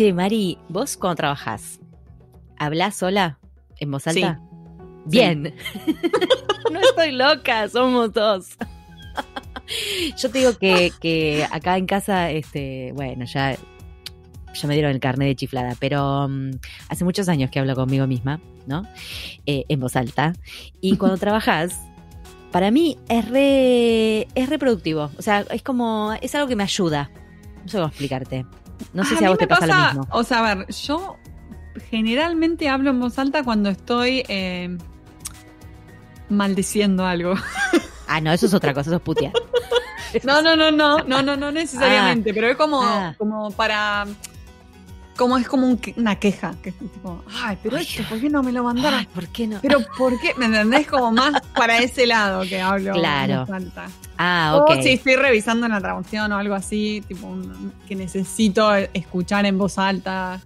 Che, Mari, vos cuando trabajás, ¿hablás sola en voz alta? Bien. no estoy loca, somos dos. Yo te digo que, que acá en casa, este, bueno, ya, ya me dieron el carnet de chiflada, pero mm, hace muchos años que hablo conmigo misma, ¿no? Eh, en voz alta. Y cuando trabajas, para mí es re, es reproductivo. O sea, es como, es algo que me ayuda. No sé cómo explicarte. No sé Ah, si a vos te me pasa, lo mismo. O sea, a ver, yo generalmente hablo en voz alta cuando estoy eh, maldiciendo algo. Ah, no, eso es otra cosa, eso es putear. No, no, no, no, no, no, no necesariamente, pero es como, Ah. como para. Como es como un una queja, que es tipo, ay, pero Ay, esto, ¿por qué no me lo mandaron? Ay, ¿por qué no? Pero ¿por qué? ¿Me entendés? Como más para ese lado que hablo Claro. en voz alta. Ah, ok. O si estoy revisando una traducción o algo así, tipo un- que necesito escuchar en voz alta.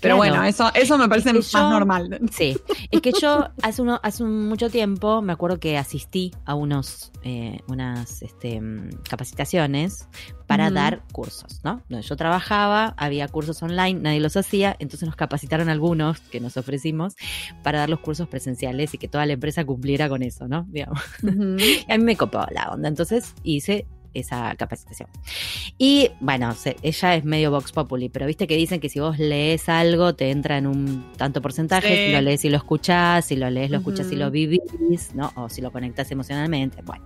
Pero Claro. bueno, eso, eso me parece Es que más normal. Sí, es que yo hace uno, hace mucho tiempo me acuerdo que asistí a unos eh, unas este, capacitaciones para dar cursos, ¿no? Donde yo trabajaba, había cursos online, nadie los hacía, entonces nos capacitaron algunos que nos ofrecimos para dar los cursos presenciales y que toda la empresa cumpliera con eso, ¿no? Digamos. Y a mí me copó la onda, entonces hice esa capacitación. Y bueno, se- ella es medio Vox Populi, pero viste que dicen que si vos lees algo te entra en un tanto porcentaje, Sí. si lo lees y lo escuchás, si lo lees, lo escuchás y lo vivís, ¿no? O si lo conectás emocionalmente, bueno.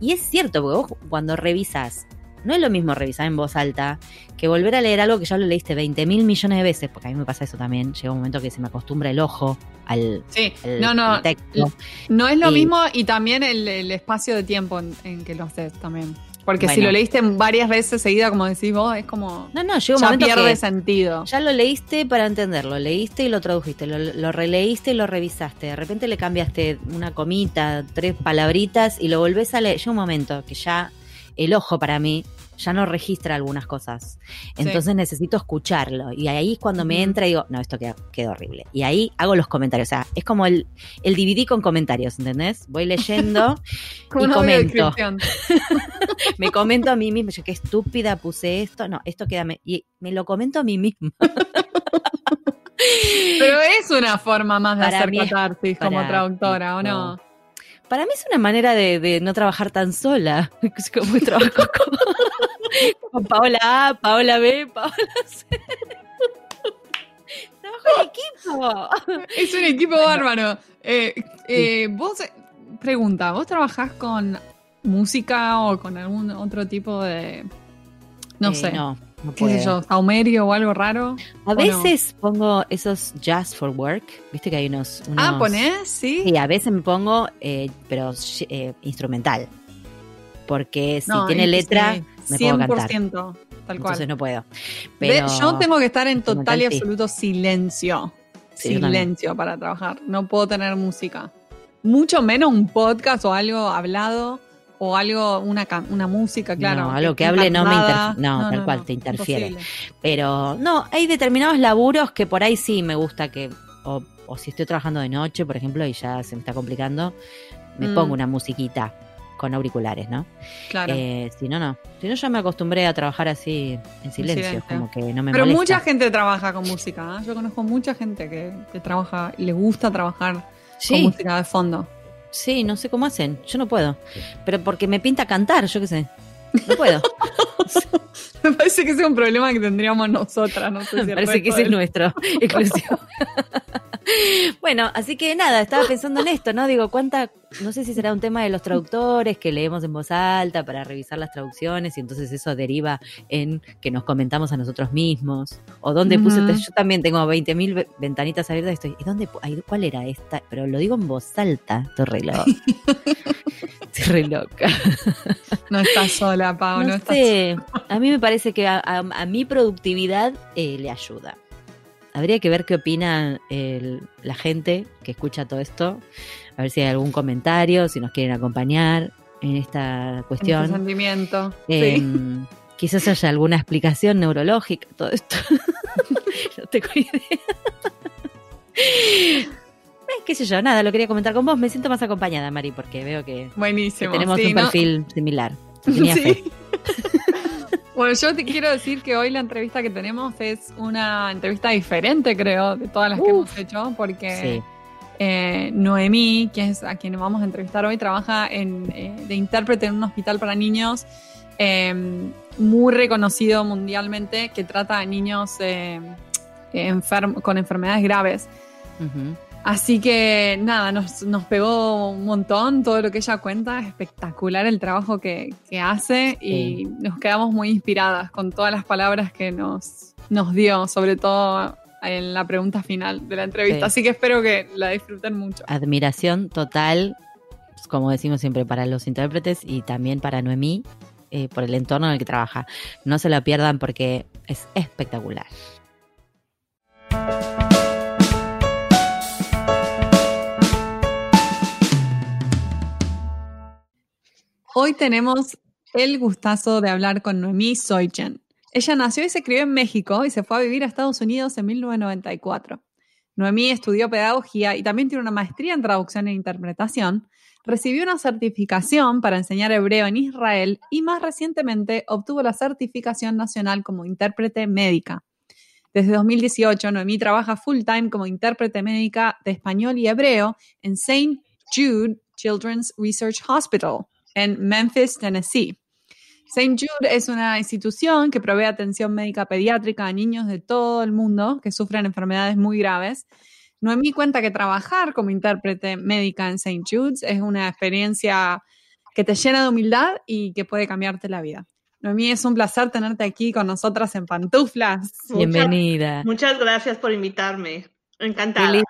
Y es cierto, porque vos cuando revisas, no es lo mismo revisar en voz alta que volver a leer algo que ya lo leíste 20 mil millones de veces, porque a mí me pasa eso también, llega un momento que se me acostumbra el ojo al, Sí, al- no, no, al texto. no es lo Y- mismo y también el, el espacio de tiempo en, en que lo haces también. Porque si lo leíste varias veces seguida, como decís vos, es como. No, no, llega un ya momento pierde que sentido. Ya lo leíste para entenderlo, leíste y lo tradujiste, lo, lo releíste y lo revisaste. De repente le cambiaste una comita, tres palabritas y lo volvés a leer. Llega un momento que ya el ojo para mí ya no registra algunas cosas. Entonces necesito escucharlo. Y ahí es cuando me entra y digo, no, esto queda, queda horrible. Y ahí hago los comentarios. O sea, es como el, el DVD con comentarios, ¿entendés? Voy leyendo Como y comento. me comento a mí misma, yo qué estúpida puse esto, no, esto queda, me- y me lo comento a mí misma. Pero es una forma más de Para hacer catarsis como para- traductora, ¿o no? Para mí es una manera de, de no trabajar tan sola. Es como trabajo con, con Paola A, Paola B, Paola C. Trabajo en equipo. Es un equipo bárbaro. Eh, eh, vos, eh, pregunta, ¿vos trabajás con música o con algún otro tipo de, no Eh, sé, No, no qué sé yo, saumerio o algo raro? A veces pongo esos jazz for work. Viste que hay unos. Ah, unos- ¿ponés? Sí. Sí, a veces me pongo, eh, pero eh, instrumental. Porque si No, tiene letra, sí, me puedo cantar. 100%, tal cual. Entonces no puedo. Yo tengo que estar en total y absoluto silencio. Sí, silencio para trabajar. No puedo tener música. Mucho menos un podcast o algo hablado o algo, una, una música, claro. No, algo que hable no me cantada. interf- no, tal cual, te interfiere. imposible. Pero no, hay determinados laburos que por ahí sí me gusta que, o, o si estoy trabajando de noche, por ejemplo, y ya se me está complicando, me Mm. pongo una musiquita con auriculares, ¿no? Claro. Eh, si no, no. Si no, ya me acostumbré a trabajar así en silencio, silencio. como que no me Pero molesta. mucha gente trabaja con música. ¿eh? Yo conozco mucha gente que, que trabaja, le gusta trabajar con música de fondo. sí, no sé cómo hacen. Yo no puedo. Pero porque me pinta cantar, yo qué sé. No puedo. Me parece que ese es un problema que tendríamos nosotras. No sé si Me parece que ese es nuestro exclusivo. bueno, así que nada, estaba pensando en esto, ¿no? Digo, cuánta, no sé si será un tema de los traductores que leemos en voz alta para revisar las traducciones y entonces eso deriva en que nos comentamos a nosotros mismos. O dónde puse, yo también tengo 20.000 ve- ventanitas abiertas y estoy, ¿y dónde, cuál era esta? Pero lo digo en voz alta, estoy re loca. Estoy re loca. No estás sola, Pau. No, No estás sé, a mí me parece que a, a- a mi productividad eh, le ayuda. Habría que ver qué opina el- la gente que escucha todo esto, a ver si hay algún comentario, si nos quieren acompañar en esta en cuestión. sentimiento. Eh, sí. Quizás haya alguna explicación neurológica, todo esto. no tengo idea. Qué sé yo, nada, lo quería comentar con vos. Me siento más acompañada, Mari, porque veo que, que Buenísimo. tenemos sí, un ¿no? perfil similar. Tenía Sí. fe. Bueno, yo te quiero decir que hoy la entrevista que tenemos es una entrevista diferente, creo, de todas las que hemos hecho, porque eh, Noemí, que es a quien vamos a entrevistar hoy, trabaja en, eh, de intérprete en un hospital para niños em, muy reconocido mundialmente que trata a niños eh, con enfermedades graves. Así que nada, nos, nos, pegó un montón todo lo que ella cuenta, espectacular el trabajo que, que hace y nos quedamos muy inspiradas con todas las palabras que nos, nos dio, sobre todo en la pregunta final de la entrevista. Así que espero que la disfruten mucho. Admiración total, como decimos siempre, para los intérpretes y también para Noemí, eh, por el entorno en el que trabaja. No se la pierdan porque es espectacular. Hoy tenemos el gustazo de hablar con Noemí Soichen. Ella nació y se crió en México y se fue a vivir a Estados Unidos en 1994. Noemí estudió pedagogía y también tiene una maestría en traducción e interpretación. Recibió una certificación para enseñar hebreo en Israel y más recientemente obtuvo la certificación nacional como intérprete médica. Desde 2018, Noemí trabaja full time como intérprete médica de español y hebreo en St. Jude Children's Research Hospital en Memphis, Tennessee. St. Jude es una institución que provee atención médica pediátrica a niños de todo el mundo que sufren enfermedades muy graves. Noemí cuenta que trabajar como intérprete médica en St. Jude's es una experiencia que te llena de humildad y que puede cambiarte la vida. Noemí, es un placer tenerte aquí con nosotras en Pantuflas. Bienvenida. Muchas, gracias por invitarme. Encantada.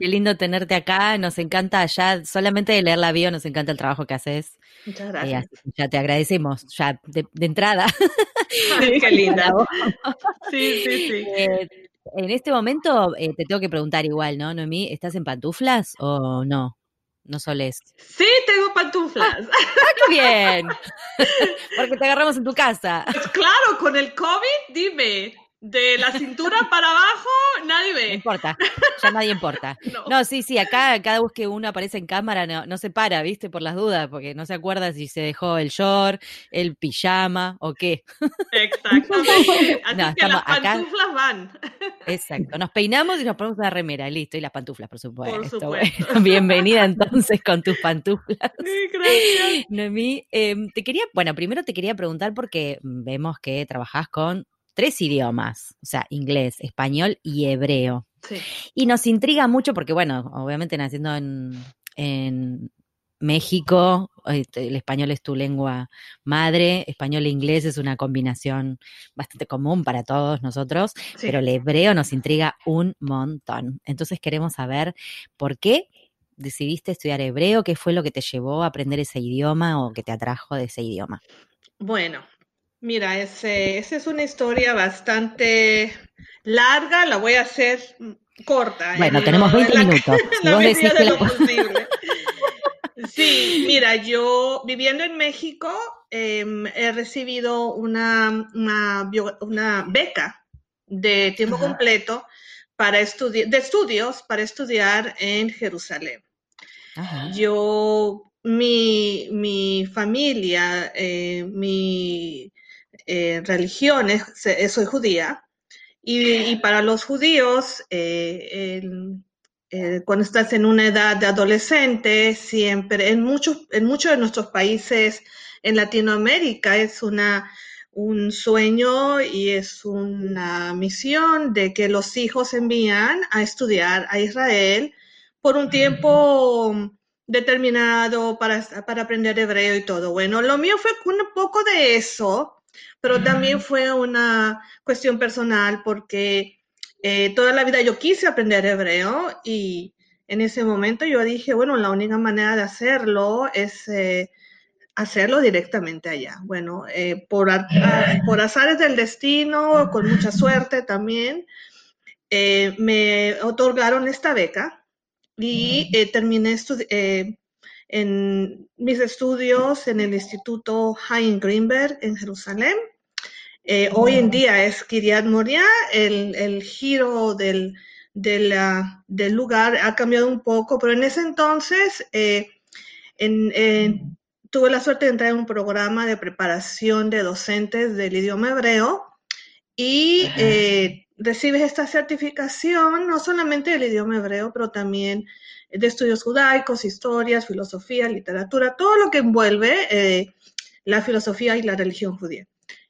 Qué lindo tenerte acá, nos encanta ya, solamente de leer la bio, nos encanta el trabajo que haces. Muchas eh, gracias. ya te agradecemos, ya de, entrada. Sí, qué linda. sí, sí, sí. Eh, en este momento eh, te tengo que preguntar igual, ¿no, Noemí? ¿Estás en pantuflas o no? ¿No soles? Sí, tengo pantuflas. ¡Ah, qué bien! Porque te agarramos en tu casa. Pues claro, con el COVID, dime, de la cintura para abajo, nadie ve. No importa, ya nadie importa. No. sí, sí, acá cada vez que uno aparece en cámara no, se para, ¿viste? Por las dudas, porque no se acuerda si se dejó el short, el pijama o qué. Exactamente. Así que las pantuflas van. Exacto, nos peinamos y nos ponemos la remera, listo, y las pantuflas, por supuesto. Por supuesto. bienvenida entonces con tus pantuflas. Sí, gracias. Noemí, em, te quería, bueno, primero te quería preguntar porque vemos que trabajás con tres idiomas, o sea, inglés, español y hebreo. Y nos intriga mucho porque, bueno, obviamente naciendo en, México, este, el español es tu lengua madre, español e inglés es una combinación bastante común para todos nosotros, pero el hebreo nos intriga un montón. Entonces queremos saber por qué decidiste estudiar hebreo, qué fue lo que te llevó a aprender ese idioma o que te atrajo de ese idioma. Bueno, Mira, ese, esa es una historia bastante larga, la voy a hacer corta. Bueno, tenemos 20 minutos. Sí, mira, yo viviendo en México em, he recibido una, una, beca de tiempo completo para de estudios para estudiar en Jerusalén. Yo, mi, mi familia, eh, mi eh, religiones, soy judía, y, para los judíos, eh, eh, cuando estás en una edad de adolescente, siempre, en muchos, en muchos de nuestros países en Latinoamérica es una, un sueño y es una misión de que los hijos envían a estudiar a Israel por un tiempo determinado para, para aprender hebreo y todo. Bueno, lo mío fue un poco de eso, pero también fue una cuestión personal porque eh, toda la vida yo quise aprender hebreo y en ese momento yo dije, bueno, la única manera de hacerlo es eh, hacerlo directamente allá. Bueno, eh, por, por azares del destino, con mucha suerte también, me otorgaron esta beca y terminé en mis estudios en el Instituto Hein Greenberg en Jerusalén. Eh, hoy en día es Kiryat Moria, el, el giro del, del, lugar ha cambiado un poco, pero en ese entonces, eh, en, tuve la suerte de entrar en un programa de preparación de docentes del idioma hebreo y eh, recibes esta certificación no solamente del idioma hebreo, pero también de estudios judaicos, historias, filosofía, literatura, todo lo que envuelve eh, la filosofía y la religión judía.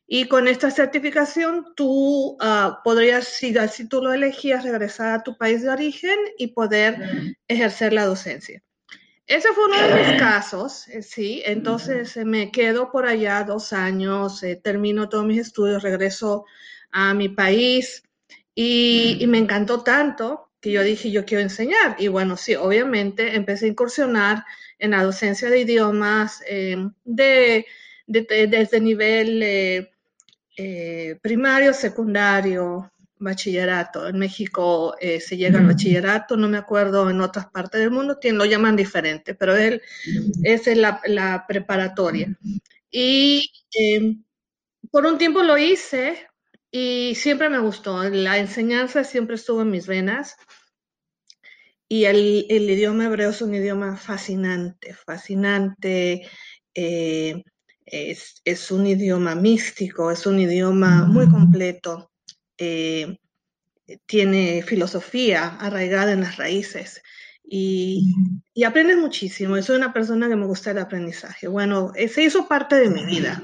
Y con esta certificación tú uh, podrías, si, si tú lo elegías, regresar a tu país de origen y poder ejercer la docencia. Ese fue uno de mis casos, eh, sí. Entonces eh, me quedo por allá dos años, eh, termino todos mis estudios, regreso a mi país y, me encantó tanto que yo dije, yo quiero enseñar. Y bueno, sí, obviamente empecé a incursionar en la docencia de idiomas de, de, de, desde nivel eh, primario, secundario, bachillerato. En México eh, se llega al bachillerato, no me acuerdo en otras partes del mundo, lo llaman diferente, pero él es la, la preparatoria. Y em, por un tiempo lo hice y siempre me gustó. La enseñanza siempre estuvo en mis venas. Y el, el idioma hebreo es un idioma fascinante, fascinante. Eh, es, un idioma místico, es un idioma muy completo, eh, tiene filosofía arraigada en las raíces y, y aprendes muchísimo. soy una persona que me gusta el aprendizaje. Bueno, se hizo parte de mi vida.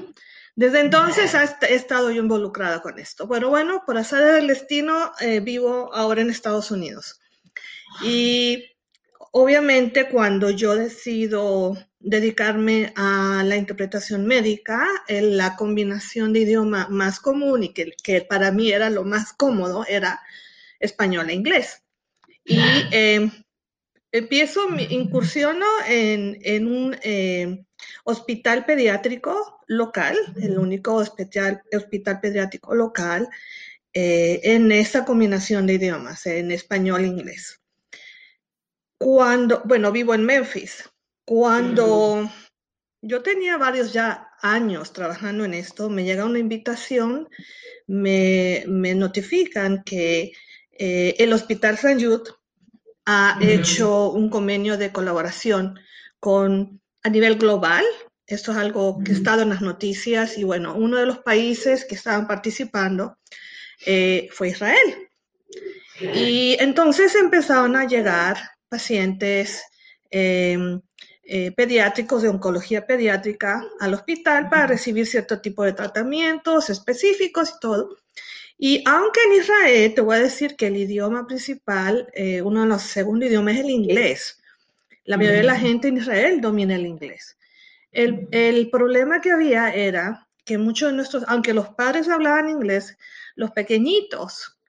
Desde entonces he estado yo involucrada con esto. Bueno, bueno, por hacer del destino, eh, vivo ahora en Estados Unidos. Y obviamente cuando yo decido dedicarme a la interpretación médica, en la combinación de idioma más común y que, que, para mí era lo más cómodo era español e inglés. Y eh, empiezo, incursiono en, en un eh, hospital pediátrico local, el único hospital, hospital pediátrico local, eh, en esa combinación de idiomas, en español e inglés. Cuando, bueno, vivo en Memphis. Cuando yo tenía varios ya años trabajando en esto, me llega una invitación, me, me notifican que eh, el Hospital San Jude ha hecho un convenio de colaboración con a nivel global. Esto es algo que ha estado en las noticias y bueno, uno de los países que estaban participando eh, fue Israel. Y entonces empezaron a llegar pacientes em, eh, pediátricos de oncología pediátrica al hospital para recibir cierto tipo de tratamientos específicos y todo. Y aunque en Israel te voy a decir que el idioma principal, eh, uno de los segundos idiomas es el inglés. La mayoría de la gente en Israel domina el inglés. El, el problema que había era que muchos de nuestros, aunque los padres hablaban inglés, los pequeñitos,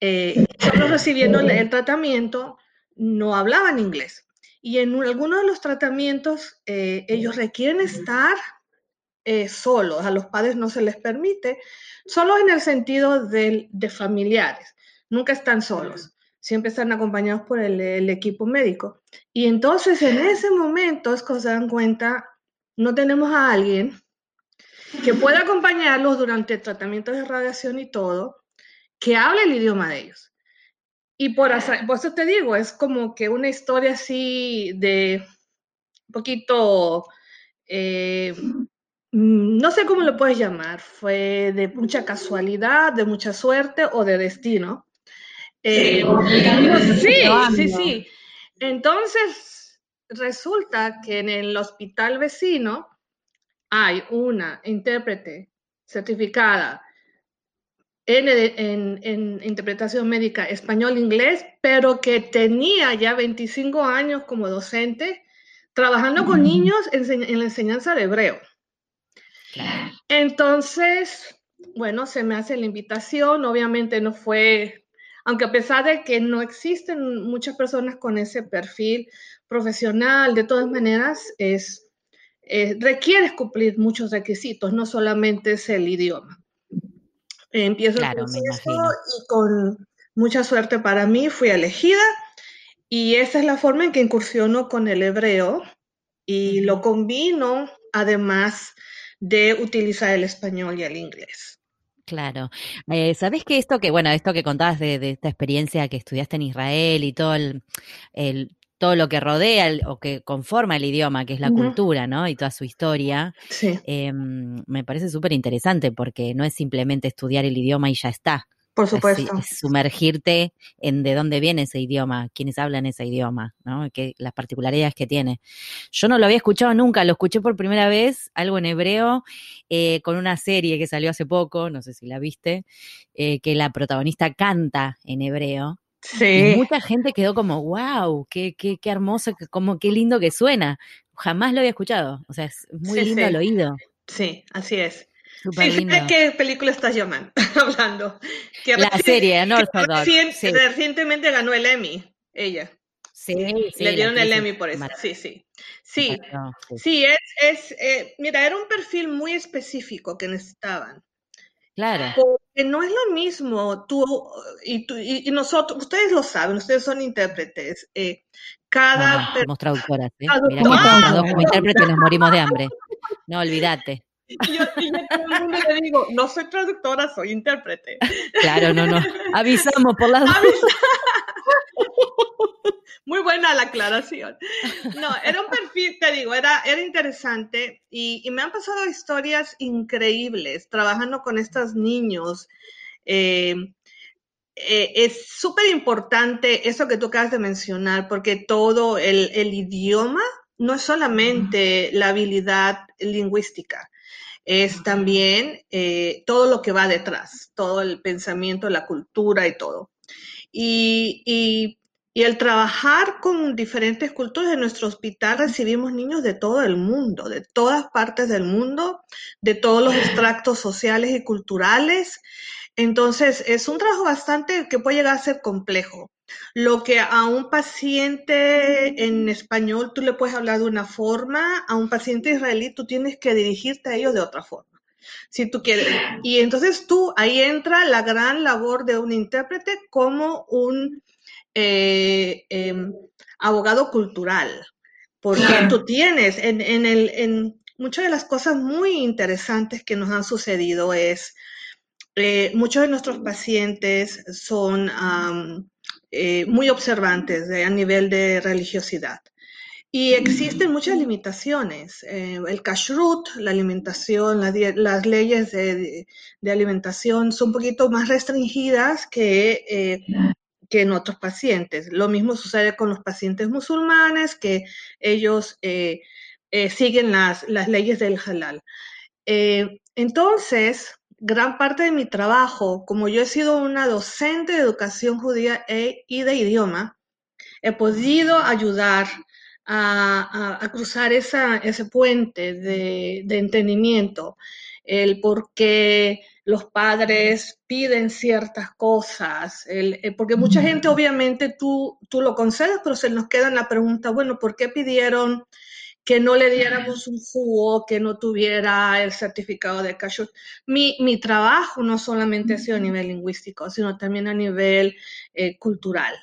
eh, solo recibiendo el tratamiento, no hablaban inglés. Y en algunos de los tratamientos eh, ellos requieren estar eh, solos, a los padres no se les permite, solo en el sentido de, familiares, nunca están solos, siempre están acompañados por el, equipo médico. Y entonces en ese momento es que se dan cuenta, no tenemos a alguien que pueda acompañarlos durante el tratamiento de radiación y todo, que hable el idioma de ellos. Y por, eso te digo, es como que una historia así de un poquito, eh, no sé cómo lo puedes llamar, fue de mucha casualidad, de mucha suerte o de destino. Eh, sí, sí, sí. Entonces, resulta que en el hospital vecino hay una intérprete certificada en, interpretación médica español-inglés, pero que tenía ya 25 años como docente trabajando con niños en, la enseñanza de hebreo. Entonces, bueno, se me hace la invitación, obviamente no fue, aunque a pesar de que no existen muchas personas con ese perfil profesional, de todas maneras, es, eh, requiere cumplir muchos requisitos, no solamente es el idioma. Empiezo el proceso y con mucha suerte para mí fui elegida y esa es la forma en que incursiono con el hebreo y lo combino además de utilizar el español y el inglés. Claro. Eh, ¿Sabes que esto que, bueno, esto que contabas de, esta experiencia que estudiaste en Israel y todo el, todo lo que rodea o que conforma el idioma, que es la cultura, ¿no? Y toda su historia. Sí. Em, me parece súper interesante porque no es simplemente estudiar el idioma y ya está. Por supuesto. Es, sumergirte en de dónde viene ese idioma, quiénes hablan ese idioma, ¿no? Que, las particularidades que tiene. Yo no lo había escuchado nunca, lo escuché por primera vez, algo en hebreo, eh, con una serie que salió hace poco, no sé si la viste, eh, que la protagonista canta en hebreo. Sí. Y mucha gente quedó como, wow, qué, qué, qué hermoso, como, qué lindo que suena. Jamás lo había escuchado. O sea, es muy lindo al oído. Sí, así es. Sí, qué película estás llamando, hablando? la serie, Northdog. Recientemente ganó el Emmy, ella. Sí, sí. Le dieron el Emmy por eso. Sí, sí. Sí, sí, es, es eh, mira, era un perfil muy específico que necesitaban. Claro. Porque no es lo mismo tú y, tú, y, nosotros, ustedes lo saben, ustedes son intérpretes. Eh, cada. somos traductoras, ¿eh? Mira que como intérpretes nos morimos de hambre. No, olvídate. Y yo, y todo el mundo le digo, no soy traductora, soy intérprete. Claro, no, no. Avisamos por las Muy buena la aclaración. No, era un perfil, te digo, era, era interesante y, me han pasado historias increíbles trabajando con estos niños. Eh, eh, es súper importante eso que tú acabas de mencionar, porque todo el, el idioma no es solamente la habilidad lingüística, es también eh, todo lo que va detrás, todo el pensamiento, la cultura y todo. Y, y, el trabajar con diferentes culturas en nuestro hospital recibimos niños de todo el mundo, de todas partes del mundo, de todos los extractos sociales y culturales. Entonces, es un trabajo bastante que puede llegar a ser complejo. Lo que a un paciente en español tú le puedes hablar de una forma, a un paciente israelí tú tienes que dirigirte a ellos de otra forma. Si tú quieres. Y entonces tú, ahí entra la gran labor de un intérprete como un eh, em, abogado cultural. Porque tú tienes en, el, en muchas de las cosas muy interesantes que nos han sucedido es, eh, muchos de nuestros pacientes son eh, muy observantes a nivel de religiosidad. Y existen muchas limitaciones. Eh, el kashrut, la alimentación, las leyes de, alimentación son un poquito más restringidas que, eh, que en otros pacientes. Lo mismo sucede con los pacientes musulmanes, que ellos siguen las, las, leyes del halal. entonces, gran parte de mi trabajo, como yo he sido una docente de educación judía e, y de idioma, he podido ayudar a, cruzar ese puente de, entendimiento, el por qué los padres piden ciertas cosas, el, porque mucha gente obviamente tú, tú lo concedes, pero se nos queda en la pregunta, bueno, ¿por qué pidieron que no le diéramos un jugo, que no tuviera el certificado de kashrut. Mi, mi trabajo no solamente ha sido a nivel lingüístico, sino también a nivel eh, cultural.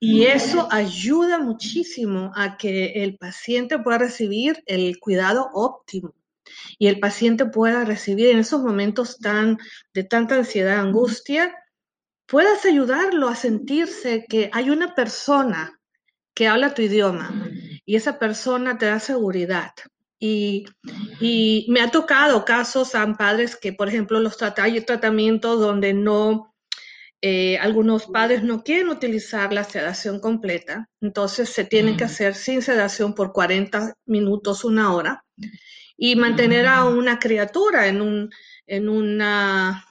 Y eso ayuda muchísimo a que el paciente pueda recibir el cuidado óptimo y el paciente pueda recibir en esos momentos tan, de tanta ansiedad, angustia, puedas ayudarlo a sentirse que hay una persona que habla tu idioma y esa persona te da seguridad. Y, me ha tocado casos a padres que, por ejemplo, los hay tratamientos donde no, eh, algunos padres no quieren utilizar la sedación completa, entonces se tienen que hacer sin sedación por 40 minutos, una hora, y mantener a una criatura en un, en una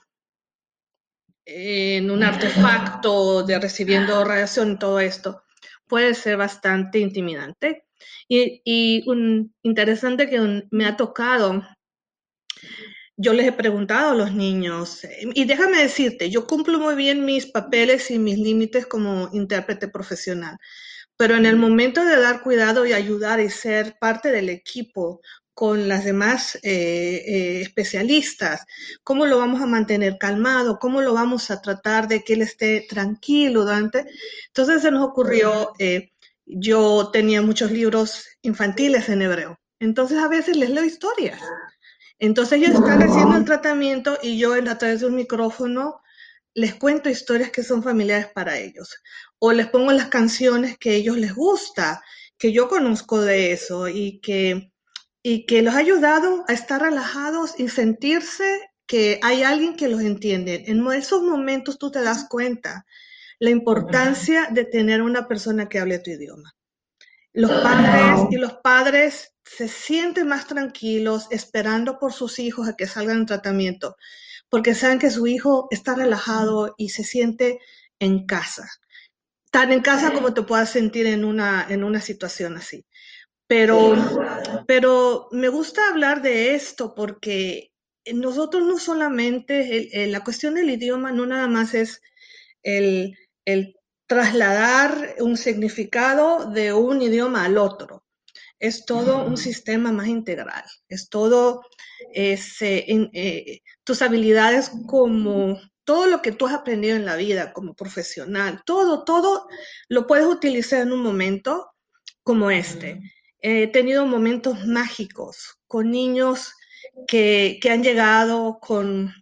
en un artefacto de recibiendo radiación y todo esto puede ser bastante intimidante. Y, un interesante que me ha tocado, yo les he preguntado a los niños, y déjame decirte, yo cumplo muy bien mis papeles y mis límites como intérprete profesional, pero en el momento de dar cuidado y ayudar y ser parte del equipo con las demás eh, eh, especialistas, cómo lo vamos a mantener calmado, cómo lo vamos a tratar de que él esté tranquilo durante. Entonces se nos ocurrió, eh, yo tenía muchos libros infantiles en hebreo, entonces a veces les leo historias. Entonces ellos están haciendo el tratamiento y yo a través de un micrófono les cuento historias que son familiares para ellos o les pongo las canciones que ellos les gusta, que yo conozco de eso y que, y que los ha ayudado a estar relajados y sentirse que hay alguien que los entiende. En esos momentos tú te das cuenta la importancia de tener una persona que hable tu idioma. Los padres y los padres se sienten más tranquilos esperando por sus hijos a que salgan en tratamiento, porque saben que su hijo está relajado y se siente en casa. Tan en casa como te puedas sentir en una, en una situación así. Pero, pero me gusta hablar de esto porque nosotros no solamente, la cuestión del idioma no nada más es el, el trasladar un significado de un idioma al otro. Es todo un sistema más integral, es todo ese, eh, tus habilidades como todo lo que tú has aprendido en la vida como profesional, todo, todo lo puedes utilizar en un momento como este. He tenido momentos mágicos con niños que, que han llegado con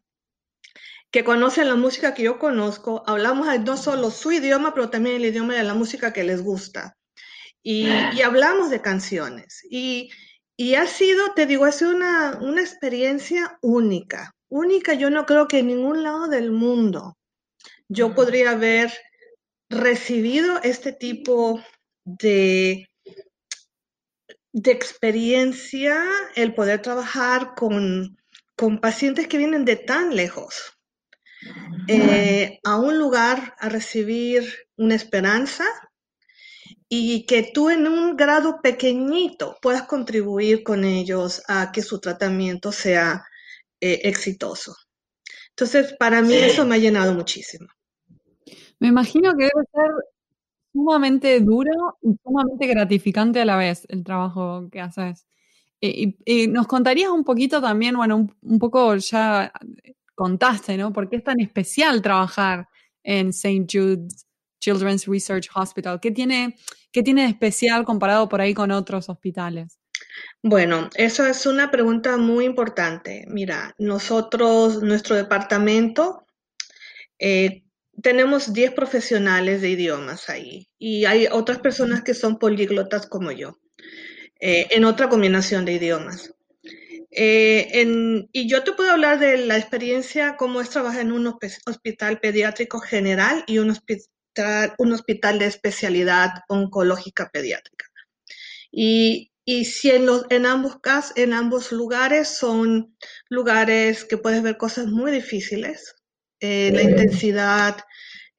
que conocen la música que yo conozco, hablamos no solo su idioma, pero también el idioma de la música que les gusta y, hablamos de canciones. Y, ha sido, te digo, ha sido una, una, experiencia única, única. Yo no creo que en ningún lado del mundo yo podría haber recibido este tipo de, de experiencia, el poder trabajar con, con pacientes que vienen de tan lejos. Eh, a un lugar a recibir una esperanza, y que tú en un grado pequeñito puedas contribuir con ellos a que su tratamiento sea eh, exitoso. Entonces, para mí eso me ha llenado muchísimo. Me imagino que debe ser sumamente duro y sumamente gratificante a la vez el trabajo que haces. Y, nos contarías un poquito también, bueno, un, un, poco ya contaste, ¿no? ¿Por qué es tan especial trabajar en St. Jude's Children's Research Hospital? ¿Qué tiene, qué tiene de especial comparado por ahí con otros hospitales? Bueno, eso es una pregunta muy importante. Mira, nosotros, nuestro departamento, eh, tenemos 10 profesionales de idiomas ahí y hay otras personas que son políglotas como yo, eh, en otra combinación de idiomas. Eh, y yo te puedo hablar de la experiencia, cómo es trabajar en un hospital pediátrico general y un hospital un hospital de especialidad oncológica pediátrica. Y, si en, los, en, ambos casos, en ambos lugares son lugares que puedes ver cosas muy difíciles, eh, la intensidad,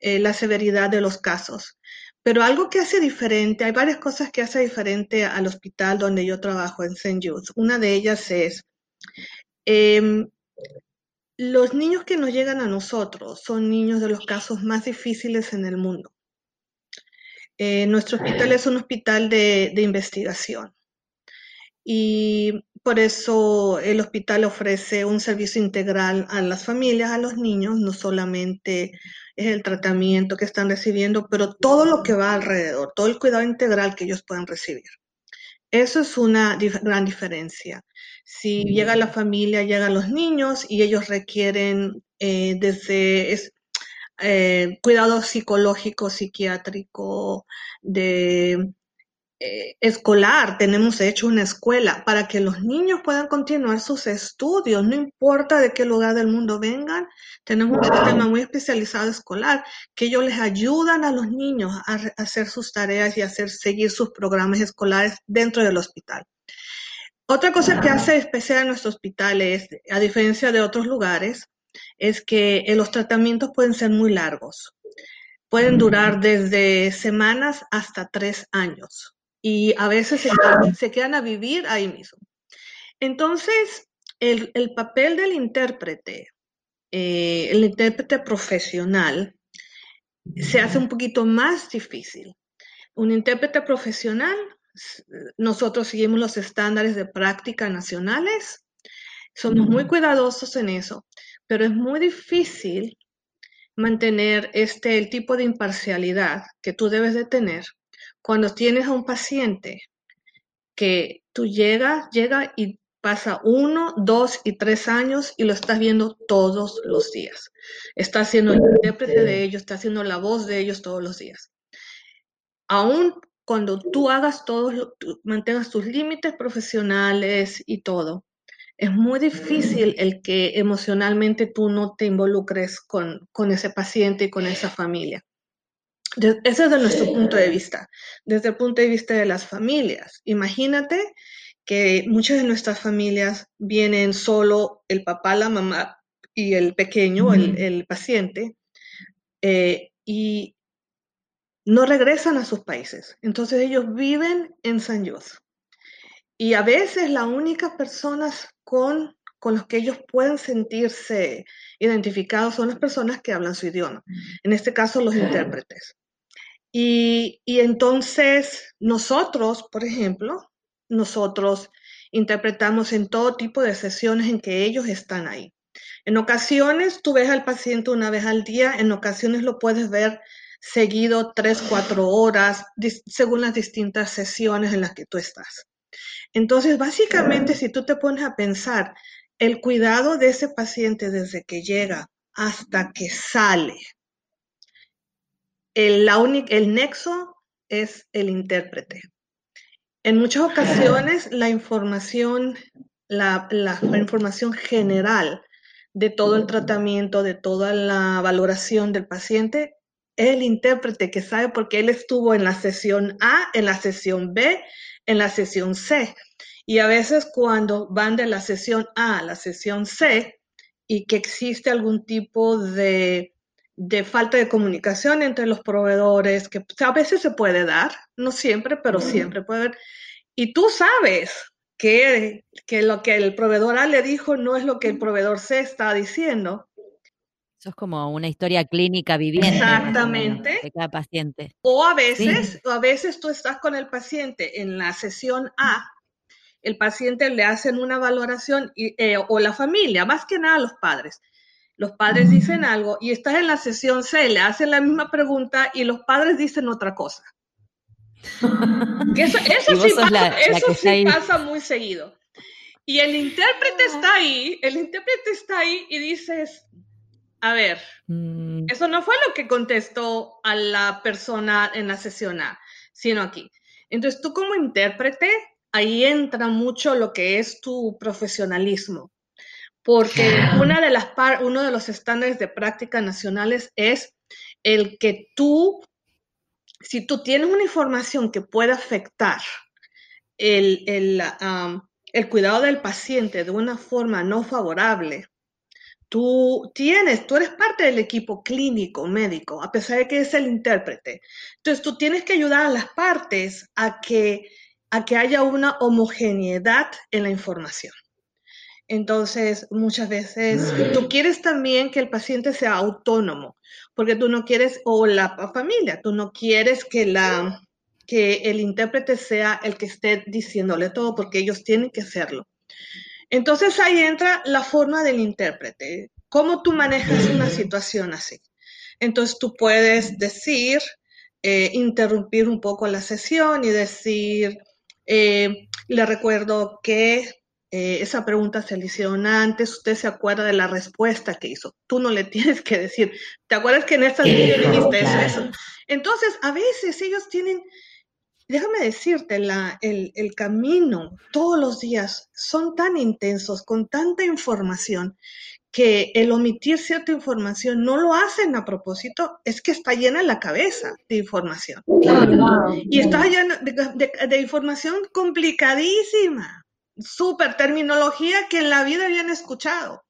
eh, la severidad de los casos. Pero algo que hace diferente, hay varias cosas que hace diferente al hospital donde yo trabajo en St. Jude's. Una de ellas es, em, los niños que nos llegan a nosotros son niños de los casos más difíciles en el mundo. Eh, nuestro hospital es un hospital de, investigación y por eso el hospital ofrece un servicio integral a las familias, a los niños, no solamente es el tratamiento que están recibiendo, pero todo lo que va alrededor, todo el cuidado integral que ellos puedan recibir. Eso es una gran diferencia. Si llega la familia, llegan los niños y ellos requieren eh, desde eh, cuidado psicológico, psiquiátrico, de escolar, tenemos hecho una escuela para que los niños puedan continuar sus estudios, no importa de qué lugar del mundo vengan, tenemos un sistema muy especializado escolar que ellos les ayudan a los niños a, hacer sus tareas y a hacer seguir sus programas escolares dentro del hospital. Otra cosa que hace especial a nuestro hospital es, a diferencia de otros lugares, es que eh, los tratamientos pueden ser muy largos. Pueden durar desde semanas hasta tres años y a veces se, quedan a vivir ahí mismo. Entonces, el, papel del intérprete, eh, el intérprete profesional, se hace un poquito más difícil. Un intérprete profesional, nosotros seguimos los estándares de práctica nacionales, somos muy cuidadosos en eso, pero es muy difícil mantener este el tipo de imparcialidad que tú debes de tener cuando tienes a un paciente que tú llegas, llega y pasa uno, dos y tres años y lo estás viendo todos los días. Está haciendo el intérprete de ellos, está haciendo la voz de ellos todos los días. aún cuando tú hagas todo, mantengas tus límites profesionales y todo, es muy difícil el que emocionalmente tú no te involucres con, con ese paciente y con esa familia. Ese es desde nuestro punto de vista, desde el punto de vista de las familias. Imagínate que muchas de nuestras familias vienen solo el papá, la mamá y el pequeño, el, paciente, eh, y no regresan a sus países. Entonces ellos viven en San José. Y a veces las únicas personas con, con las que ellos pueden sentirse identificados son las personas que hablan su idioma, en este caso los intérpretes. Y, y entonces nosotros, por ejemplo, nosotros interpretamos en todo tipo de sesiones en que ellos están ahí. En ocasiones tú ves al paciente una vez al día, en ocasiones lo puedes ver seguido tres, cuatro horas, según las distintas sesiones en las que tú estás. Entonces, básicamente, si tú te pones a pensar, el cuidado de ese paciente desde que llega hasta que sale, el, el nexo es el intérprete. En muchas ocasiones, la información, la, la, información general de todo el tratamiento, de toda la valoración del paciente, es el intérprete que sabe porque él estuvo en la sesión A, en la sesión B, en la sesión C. Y a veces cuando van de la sesión A a la sesión C y que existe algún tipo de, falta de comunicación entre los proveedores, que a veces se puede dar, no siempre, pero siempre puede haber. Y tú sabes que, que lo que el proveedor A le dijo no es lo que el proveedor C está diciendo. Eso es como una historia clínica viviente. Exactamente. De cada paciente. O a veces, a veces tú estás con el paciente en la sesión A, el paciente le hacen una valoración eh, o la familia, más que nada los padres. Los padres dicen algo y estás en la sesión C, le hacen la misma pregunta y los padres dicen otra cosa. eso, sí, pasa muy seguido. Y el intérprete está ahí, el intérprete está ahí y dices, a ver, mm. eso no fue lo que contestó a la persona en la sesión A, sino aquí. Entonces, tú como intérprete, ahí entra mucho lo que es tu profesionalismo, porque una de las uno de los estándares de práctica nacionales es el que tú, si tú tienes una información que puede afectar el, el, el cuidado del paciente de una forma no favorable, Tú tienes, tú eres parte del equipo clínico médico, a pesar de que es el intérprete. Entonces, tú tienes que ayudar a las partes a que, a que haya una homogeneidad en la información. Entonces, muchas veces tú quieres también que el paciente sea autónomo, porque tú no quieres, o la familia, tú no quieres que, la, que el intérprete sea el que esté diciéndole todo, porque ellos tienen que hacerlo. Entonces ahí entra la forma del intérprete, cómo tú manejas una situación así. Entonces tú puedes decir, eh, interrumpir un poco la sesión y decir, eh, le recuerdo que eh, esa pregunta se le hicieron antes, usted se acuerda de la respuesta que hizo. Tú no le tienes que decir, ¿te acuerdas que en esta línea dijiste eso? Entonces, a veces ellos tienen déjame decirte, la, el, el, camino todos los días son tan intensos, con tanta información, que el omitir cierta información no lo hacen a propósito, es que está llena la cabeza de información. Y está llena de, de, información complicadísima, súper terminología que en la vida habían escuchado.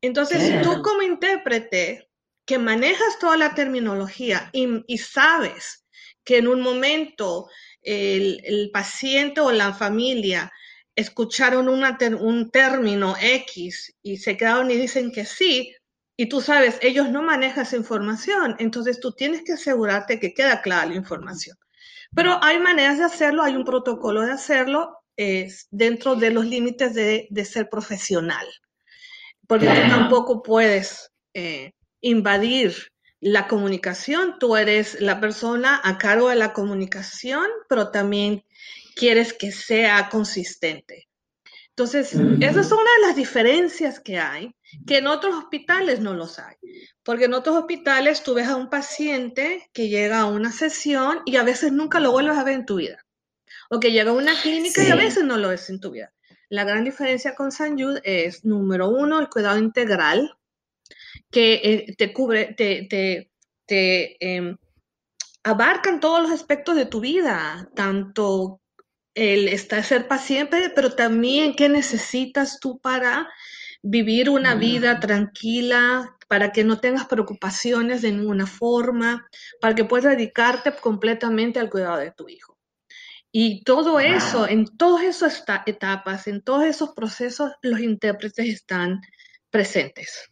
Entonces, tú como intérprete que manejas toda la terminología y, y sabes que en un momento el, paciente o la familia escucharon un término X y se quedaron y dicen que sí, y tú sabes, ellos no manejan esa información, entonces tú tienes que asegurarte que queda clara la información. Pero hay maneras de hacerlo, hay un protocolo de hacerlo dentro de los límites de, ser profesional, porque tú tampoco puedes eh, invadir la comunicación, tú eres la persona a cargo de la comunicación, pero también quieres que sea consistente. Entonces, esa es una de las diferencias que hay, que en otros hospitales no los hay. Porque en otros hospitales tú ves a un paciente que llega a una sesión y a veces nunca lo vuelves a ver en tu vida. O que llega a una clínica y a veces no lo ves en tu vida. La gran diferencia con San Jude es, número uno, el cuidado integral, que eh, te cubre, te, te, te em, abarcan todos los aspectos de tu vida, tanto el estar ser paciente, pero también qué necesitas tú para vivir una vida tranquila, para que no tengas preocupaciones de ninguna forma, para que puedas dedicarte completamente al cuidado de tu hijo. Y todo eso, en todas esas etapas, en todos esos procesos, los intérpretes están presentes.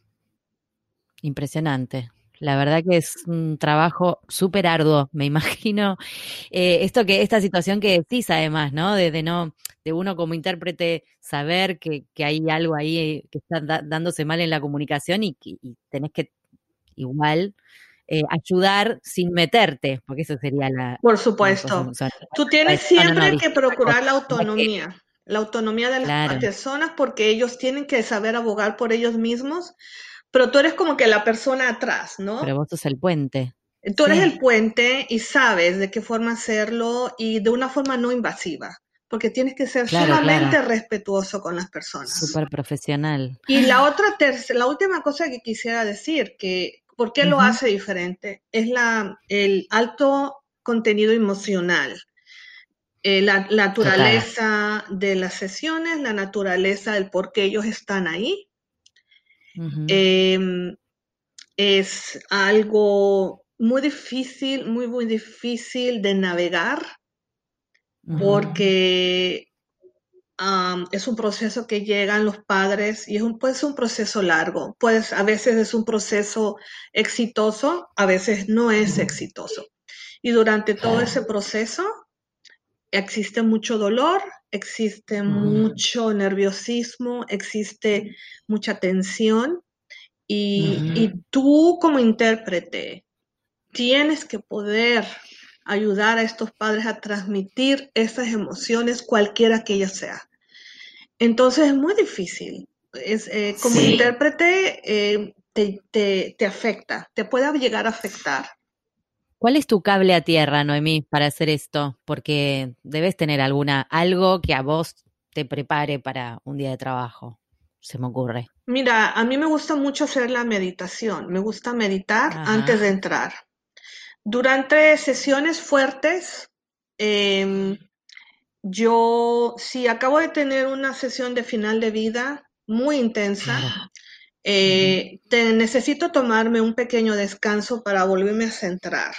Impresionante. La verdad que es un trabajo súper arduo, me imagino. Eh, esto que, esta situación que decís además, ¿no? De, no, de uno como intérprete saber que, hay algo ahí que está dándose mal en la comunicación y, y tenés que igual eh, ayudar sin meterte, porque eso sería la... Por supuesto. Tú tienes siempre que procurar la autonomía, la autonomía de las personas porque ellos tienen que saber abogar por ellos mismos, pero tú eres como que la persona atrás, ¿no? Pero vos sos el puente. Tú eres el puente y sabes de qué forma hacerlo y de una forma no invasiva porque tienes que ser sumamente respetuoso con las personas. Súper profesional. Y la otra, la última cosa que quisiera decir, que ¿Por qué lo hace diferente? Es la, el alto contenido emocional, eh, la, naturaleza de las sesiones, la naturaleza del por qué ellos están ahí. Em, es algo muy difícil, muy, muy difícil de navegar, porque es un proceso que llegan los padres y es un, puede ser un proceso largo. Pues a veces es un proceso exitoso, a veces no es exitoso. Y durante todo ese proceso existe mucho dolor, existe mucho nerviosismo, existe mucha tensión y, y tú como intérprete tienes que poder ayudar a estos padres a transmitir esas emociones, cualquiera que ellas sea. Entonces es muy difícil. Es, eh, como intérprete eh, te, afecta, te puede llegar a afectar. ¿Cuál es tu cable a tierra, Noemí, para hacer esto? Porque debes tener alguna, algo que a vos te prepare para un día de trabajo, se me ocurre. Mira, a mí me gusta mucho hacer la meditación, me gusta meditar antes de entrar. Durante sesiones fuertes, em, yo, si acabo de tener una sesión de final de vida muy intensa, eh, necesito tomarme un pequeño descanso para volverme a centrar.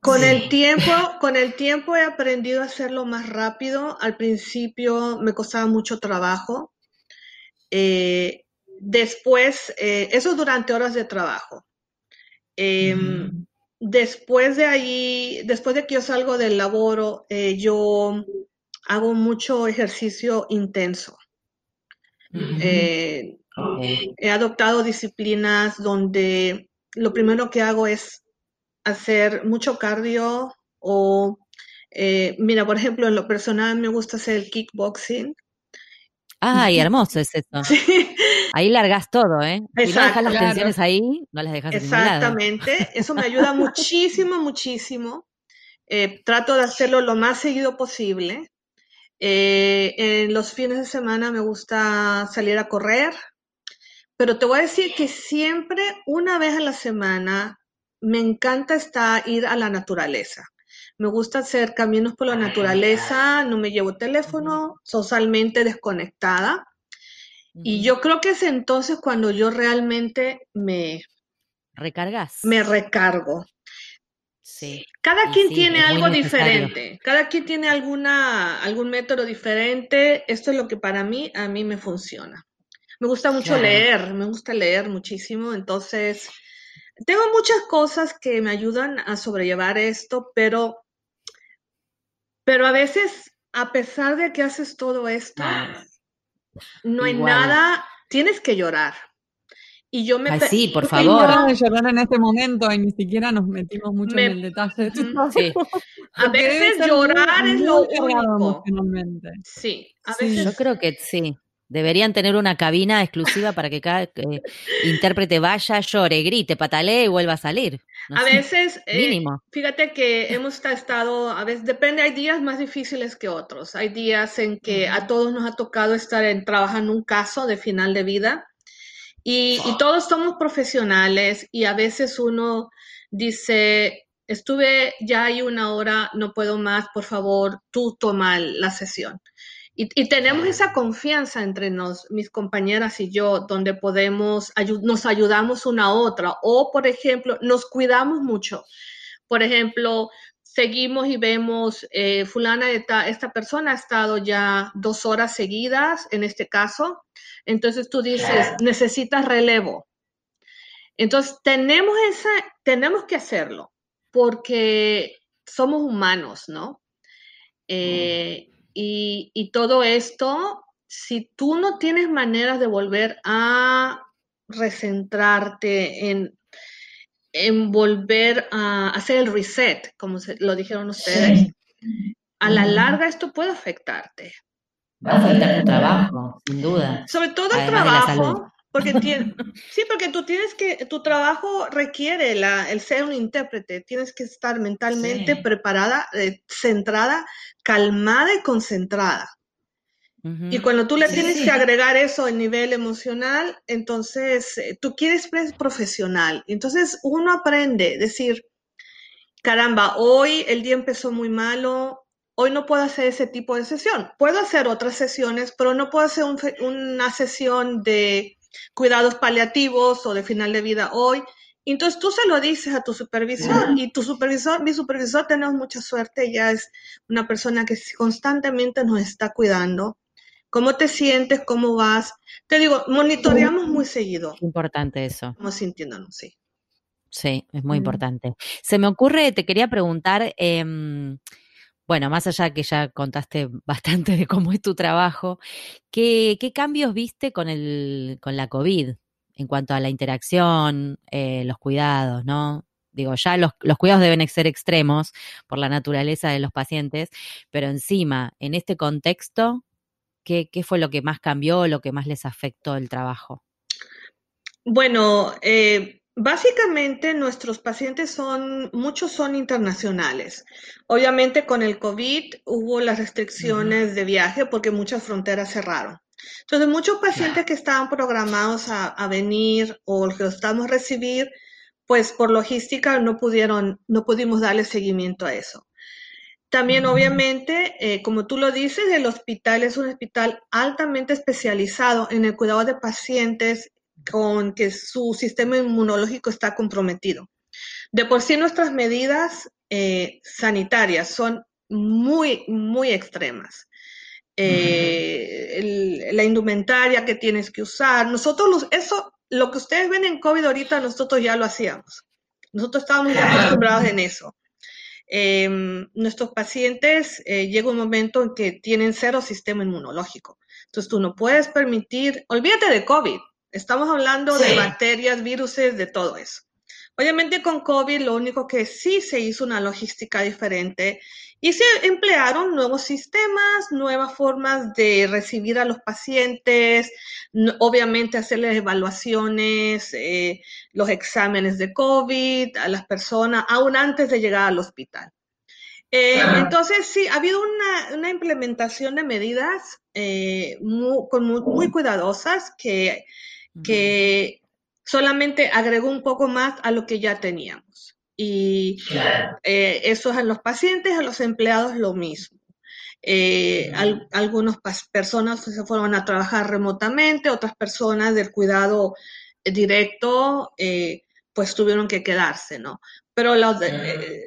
Con el tiempo, con el tiempo he aprendido a hacerlo más rápido. Al principio me costaba mucho trabajo. Eh, después, eh, eso durante horas de trabajo. Em, Después de ahí, después de que yo salgo del laboro, eh, yo hago mucho ejercicio intenso. Eh, he adoptado disciplinas donde lo primero que hago es hacer mucho cardio o, eh, mira, por ejemplo, en lo personal me gusta hacer el kickboxing. Ay, hermoso es eso. Ahí largas todo, ¿eh? Si no dejas las tensiones ahí, no las dejas Exactamente. Eso me ayuda muchísimo, muchísimo. Eh, trato de hacerlo lo más seguido posible. Eh, en los fines de semana me gusta salir a correr, pero te voy a decir que siempre, una vez a la semana, me encanta estar, ir a la naturaleza. Me gusta hacer caminos por la naturaleza, no me llevo teléfono, socialmente desconectada. Y yo creo que es entonces cuando yo realmente me... Recargas. Me recargo. Sí. Cada quien tiene algo diferente, cada quien tiene alguna, algún método diferente. Esto es lo que para mí, a mí me funciona. Me gusta mucho leer, me gusta leer muchísimo, entonces tengo muchas cosas que me ayudan a sobrellevar esto, pero pero a veces, a pesar de que haces todo esto, no hay nada, tienes que llorar. Y yo me... sí, por favor. de llorar en este momento y ni siquiera nos metimos mucho en el detalle. sí. A veces llorar es lo único. Sí, a veces... Yo creo que sí. Deberían tener una cabina exclusiva para que cada intérprete vaya, llore, grite, patalee y vuelva a salir. a veces, eh, mínimo. fíjate que hemos estado, a veces depende, hay días más difíciles que otros. Hay días en que a todos nos ha tocado estar en, trabajando un caso de final de vida y, y todos somos profesionales y a veces uno dice, estuve ya hay una hora, no puedo más, por favor, tú toma la sesión. Y, tenemos esa confianza entre nos, mis compañeras y yo, donde podemos, nos ayudamos una a otra. O, por ejemplo, nos cuidamos mucho. Por ejemplo, seguimos y vemos, eh, fulana, esta, esta persona ha estado ya dos horas seguidas, en este caso. Entonces tú dices, necesitas relevo. Entonces, tenemos, esa, tenemos que hacerlo porque somos humanos, ¿no? Eh, y, todo esto, si tú no tienes maneras de volver a recentrarte en, en volver a hacer el reset, como lo dijeron ustedes, a la larga esto puede afectarte. Va a afectar tu trabajo, sin duda. Sobre todo el trabajo, porque tiene, sí, porque tú tienes que, tu trabajo requiere la, el ser un intérprete, tienes que estar mentalmente preparada, eh, centrada, calmada y concentrada. Y cuando tú le tienes que agregar eso a nivel emocional, entonces eh, tú quieres ser profesional. Entonces uno aprende, decir, caramba, hoy el día empezó muy malo, hoy no puedo hacer ese tipo de sesión. Puedo hacer otras sesiones, pero no puedo hacer una sesión de cuidados paliativos o de final de vida hoy. Entonces tú se lo dices a tu supervisor y tu supervisor, mi supervisor, tenemos mucha suerte, ya es una persona que constantemente nos está cuidando. ¿Cómo te sientes? ¿Cómo vas? Te digo, monitoreamos muy seguido. Importante eso. Estamos sintiéndonos, sí. Sí, es muy importante. Se me ocurre, te quería preguntar, eh, bueno, más allá que ya contaste bastante de cómo es tu trabajo, ¿qué, cambios viste con, el, con la COVID en cuanto a la interacción, eh, los cuidados, ¿no? Digo, ya los, cuidados deben ser extremos por la naturaleza de los pacientes, pero encima, en este contexto, ¿qué, qué fue lo que más cambió, lo que más les afectó el trabajo? Bueno, eh, Básicamente nuestros pacientes son, muchos son internacionales. Obviamente con el COVID hubo las restricciones de viaje porque muchas fronteras cerraron. Entonces muchos pacientes que estaban programados a, venir o que estamos a recibir, pues por logística no pudieron, no pudimos darle seguimiento a eso. También, obviamente, eh, como tú lo dices, el hospital es un hospital altamente especializado en el cuidado de pacientes con que su sistema inmunológico está comprometido. De por sí nuestras medidas eh, sanitarias son muy, muy extremas. Eh, la indumentaria que tienes que usar, nosotros eso, lo que ustedes ven en COVID ahorita, nosotros ya lo hacíamos. Nosotros estábamos acostumbrados en eso. Em, nuestros pacientes eh, llega un momento en que tienen cero sistema inmunológico. Entonces tú no puedes permitir, olvídate de COVID, Estamos hablando de bacterias, virus, de todo eso. Obviamente con COVID lo único que sí se hizo una logística diferente y se emplearon nuevos sistemas, nuevas formas de recibir a los pacientes, obviamente hacerles evaluaciones, eh, los exámenes de COVID a las personas, aún antes de llegar al hospital. Eh, entonces, sí, ha habido una, implementación de medidas eh, muy, cuidadosas que que solamente agregó un poco más a lo que ya teníamos. Y eh, eso es a los pacientes, a los empleados lo mismo. Eh, algunas personas se fueron a trabajar remotamente, otras personas del cuidado directo, eh, pues tuvieron que quedarse, ¿no? Pero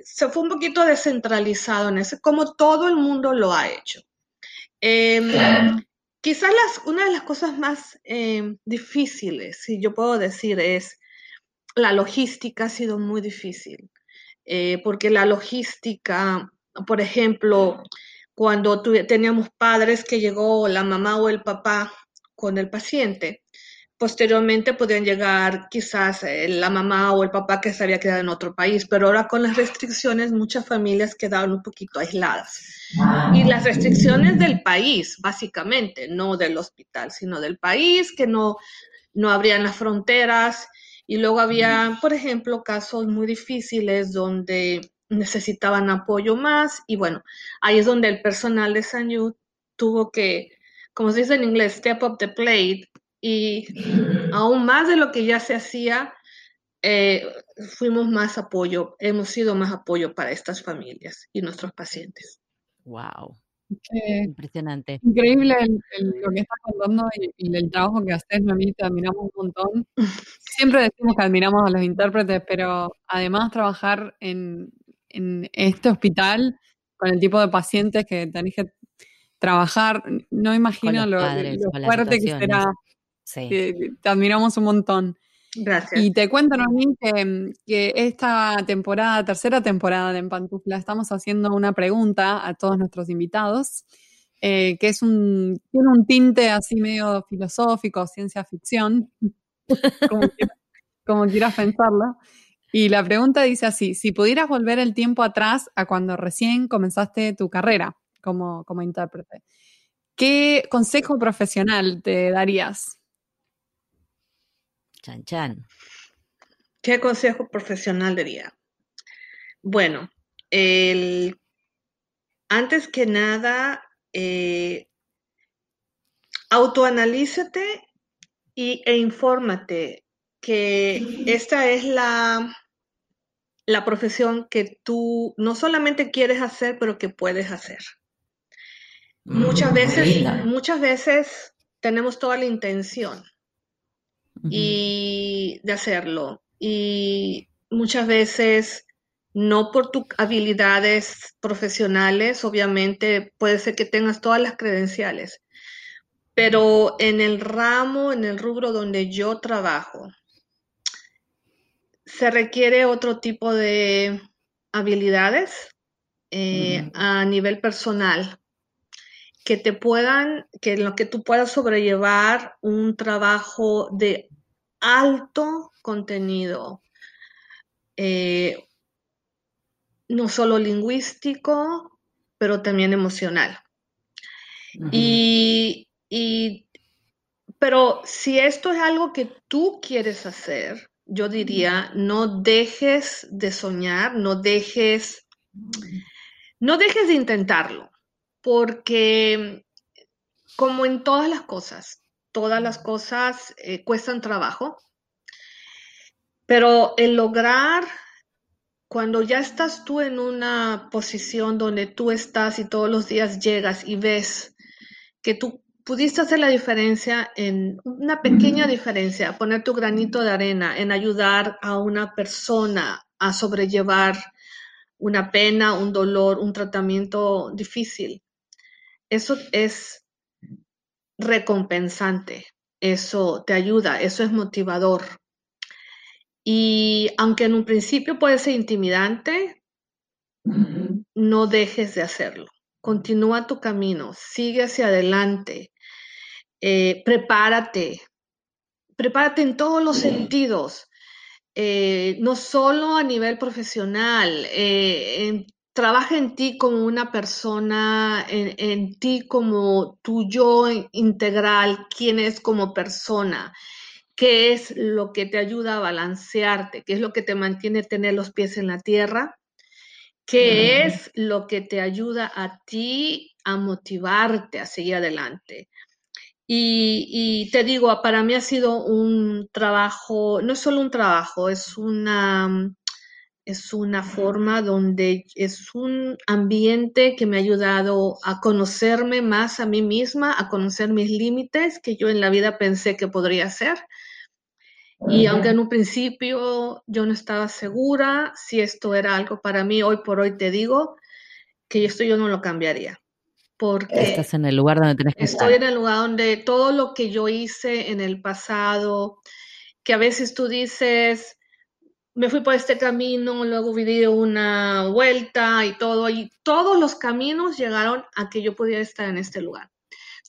se fue un poquito descentralizado en ese, como todo el mundo lo ha hecho. Em, Quizás una de las cosas más eh, difíciles, si yo puedo decir, es la logística ha sido muy difícil, eh, porque la logística, por ejemplo, cuando teníamos padres que llegó la mamá o el papá con el paciente, posteriormente podían llegar quizás eh, la mamá o el papá que se había quedado en otro país, pero ahora con las restricciones muchas familias quedaron un poquito aisladas. Y las restricciones del país, básicamente, no del hospital, sino del país, que no, no abrían las fronteras. Y luego había, por ejemplo, casos muy difíciles donde necesitaban apoyo más. Y bueno, ahí es donde el personal de San tuvo que, como se dice en inglés, step up the plate. Y aún más de lo que ya se hacía, eh, fuimos más apoyo, hemos sido más apoyo para estas familias y nuestros pacientes. Wow. Impresionante. Increíble lo que estás contando y, el trabajo que haces, mí te admiramos un montón. Siempre decimos que admiramos a los intérpretes, pero además trabajar en, este hospital con el tipo de pacientes que tenés que trabajar, no imagino lo, fuerte que será. Sí. te admiramos un montón. Gracias. Y te cuento, Normín, que, que, esta temporada, tercera temporada de En Pantufla, estamos haciendo una pregunta a todos nuestros invitados, eh, que es un, tiene un tinte así medio filosófico, ciencia ficción, como, quieras, pensarlo. Y la pregunta dice así, si pudieras volver el tiempo atrás a cuando recién comenzaste tu carrera como, como intérprete, ¿qué consejo profesional te darías? Chan, chan. ¿Qué consejo profesional diría? Bueno, antes que nada, eh, autoanalízate y, e infórmate que esta es la, la profesión que tú no solamente quieres hacer, pero que puedes hacer. Muchas mm, veces, muchas veces tenemos toda la intención, y de hacerlo. Y muchas veces no por tus habilidades profesionales, obviamente puede ser que tengas todas las credenciales, pero en el ramo, en el rubro donde yo trabajo, se requiere otro tipo de habilidades eh, a nivel personal que te puedan, que en lo que tú puedas sobrellevar un trabajo de alto contenido, eh, no solo lingüístico, pero también emocional. y, pero si esto es algo que tú quieres hacer, yo diría, no dejes de soñar, no dejes, no dejes de intentarlo, porque como en todas las cosas, todas las cosas eh, cuestan trabajo, pero el lograr, cuando ya estás tú en una posición donde tú estás y todos los días llegas y ves que tú pudiste hacer la diferencia en una pequeña diferencia, poner tu granito de arena en ayudar a una persona a sobrellevar una pena, un dolor, un tratamiento difícil. Eso es recompensante, eso te ayuda, eso es motivador. Y aunque en un principio puede ser intimidante, no dejes de hacerlo. Continúa tu camino, sigue hacia adelante, eh, prepárate, prepárate en todos los sentidos, eh, no solo a nivel profesional, eh, trabaja en ti como una persona, en, ti como tu yo integral, quién es como persona, qué es lo que te ayuda a balancearte, qué es lo que te mantiene tener los pies en la tierra, qué es lo que te ayuda a ti a motivarte a seguir adelante. Y, y, te digo, para mí ha sido un trabajo, no es solo un trabajo, es una es una forma donde es un ambiente que me ha ayudado a conocerme más a mí misma, a conocer mis límites que yo en la vida pensé que podría ser. Y aunque en un principio yo no estaba segura si esto era algo para mí, hoy por hoy te digo que esto yo no lo cambiaría. Porque estás en el lugar donde tenés que estoy en el lugar donde todo lo que yo hice en el pasado, que a veces tú dices, me fui por este camino, luego di una vuelta y todo, y todos los caminos llegaron a que yo pudiera estar en este lugar.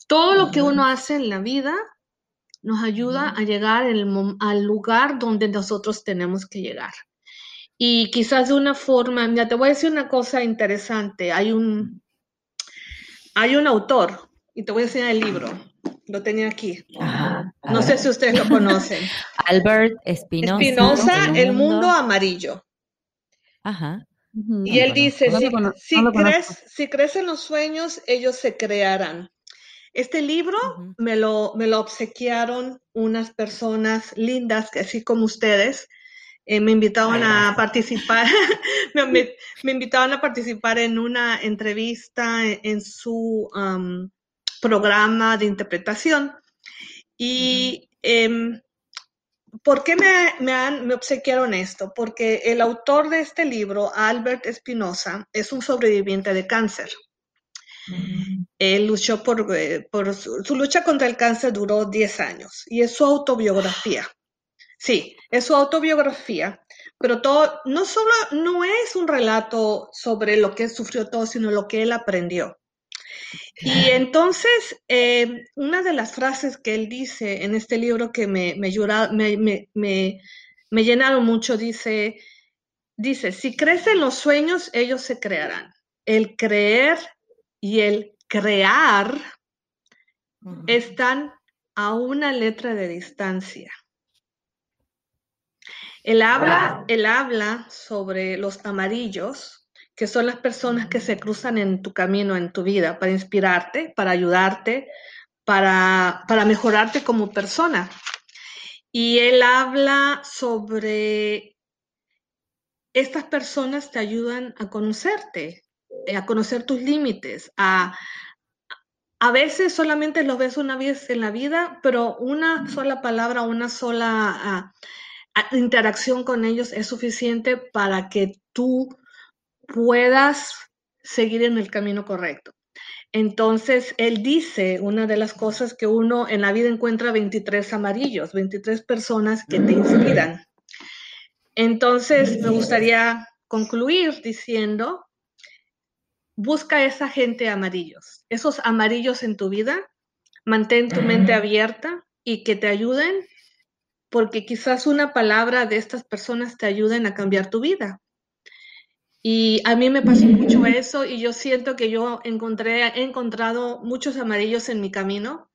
Todo lo que uno hace en la vida nos ayuda a llegar al lugar donde nosotros tenemos que llegar. Y quizás de una forma, ya te voy a decir una cosa interesante, hay un, hay un autor, y te voy a enseñar el libro, lo tenía aquí. no sé si ustedes lo conocen. Albert Espinosa. Espinosa, El mundo amarillo. Ajá. Y él dice, si, crees, si crecen los sueños, ellos se crearán. Este libro me, lo, me lo obsequiaron unas personas lindas, así como ustedes. Eh, me invitaban a participar, me, invitaban a participar en una entrevista en, su programa de interpretación. Y ¿por qué me, me, obsequiaron esto? Porque el autor de este libro, Albert Espinosa, es un sobreviviente de cáncer. Él luchó por, eh, por su, lucha contra el cáncer duró 10 años y es su autobiografía. Sí, es su autobiografía, pero todo no solo no es un relato sobre lo que sufrió todo, sino lo que él aprendió. Y entonces, eh, una de las frases que él dice en este libro que me, me, me, me, me llenaron mucho, dice, dice, si crecen los sueños, ellos se crearán. El creer y el crear están a una letra de distancia. Él habla, él habla sobre los amarillos, que son las personas que se cruzan en tu camino, en tu vida, para inspirarte, para ayudarte, para, para mejorarte como persona. Y él habla sobre estas personas te ayudan a conocerte, eh, a conocer tus límites, a, a veces solamente los ves una vez en la vida, pero una sola palabra, una sola ah, interacción con ellos es suficiente para que tú puedas seguir en el camino correcto. Entonces, él dice, una de las cosas que uno en la vida encuentra 23 amarillos, 23 personas que te inspiran. Entonces, me gustaría concluir diciendo busca esa gente amarillos, esos amarillos en tu vida, mantén tu mente abierta y que te ayuden, porque quizás una palabra de estas personas te ayuden a cambiar tu vida. Y a mí me pasó mucho eso y yo siento que yo encontré, he encontrado muchos amarillos en mi camino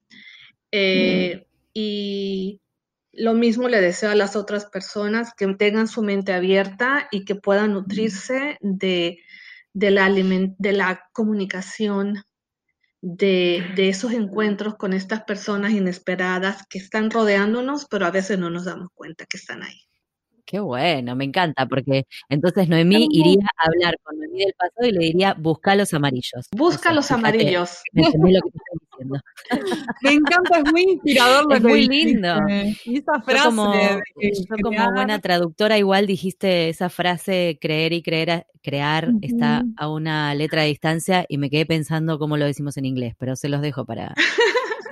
eh, y lo mismo le deseo a las otras personas que tengan su mente abierta y que puedan nutrirse de de la, de la comunicación, de, de, esos encuentros con estas personas inesperadas que están rodeándonos, pero a veces no nos damos cuenta que están ahí. Qué bueno, me encanta, porque entonces Noemí iría a hablar con Noemí del pasado y le diría, busca los amarillos. Busca los amarillos. Me encanta, es muy inspirador lo es muy lindo. Y esa frase. como, como buena traductora, igual dijiste esa frase, creer y creer, crear está a una letra de distancia y me quedé pensando cómo lo decimos en inglés, pero se los dejo para,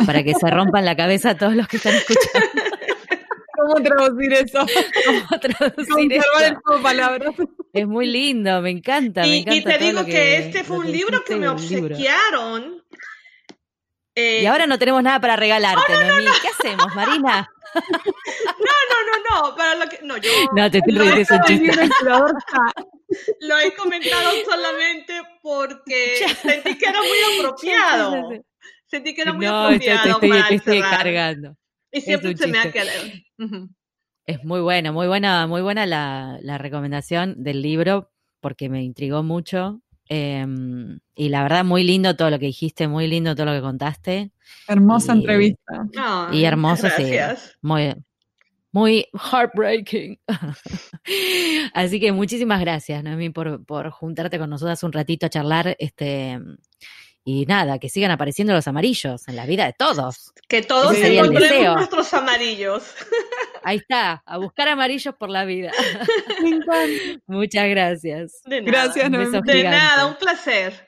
para que se rompan la cabeza a todos los que están escuchando. ¿Cómo traducir eso? ¿Cómo traducir eso? palabras. Es muy lindo, me encanta. Y, me encanta y te digo que, este fue un libro que me obsequiaron eh, y ahora no tenemos nada para regalarte, oh, Noemí. ¿Qué hacemos, Marina? No, no, no, no. Para lo que, no, yo. No, te estoy riendo chiste. Lo he comentado solamente porque sentí que era muy apropiado. Sentí que era muy apropiado. No, te estoy, te estoy cargando. Y siempre se me ha quedado. Es muy buena, muy buena, muy buena la, la recomendación del libro porque me intrigó mucho Em, y la verdad, muy lindo todo lo que dijiste, muy lindo todo lo que contaste. Hermosa entrevista. y hermoso, sí. Muy, muy heartbreaking. Así que muchísimas gracias, Noemi, por, por juntarte con nosotras un ratito a charlar. Este, y nada, que sigan apareciendo los amarillos en la vida de todos. Que todos encontremos nuestros amarillos. Ahí está, a buscar amarillos por la vida. Muchas gracias. De nada. Gracias, no, De nada, un placer.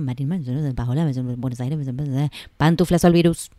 Buenos Aires, pantuflas al virus.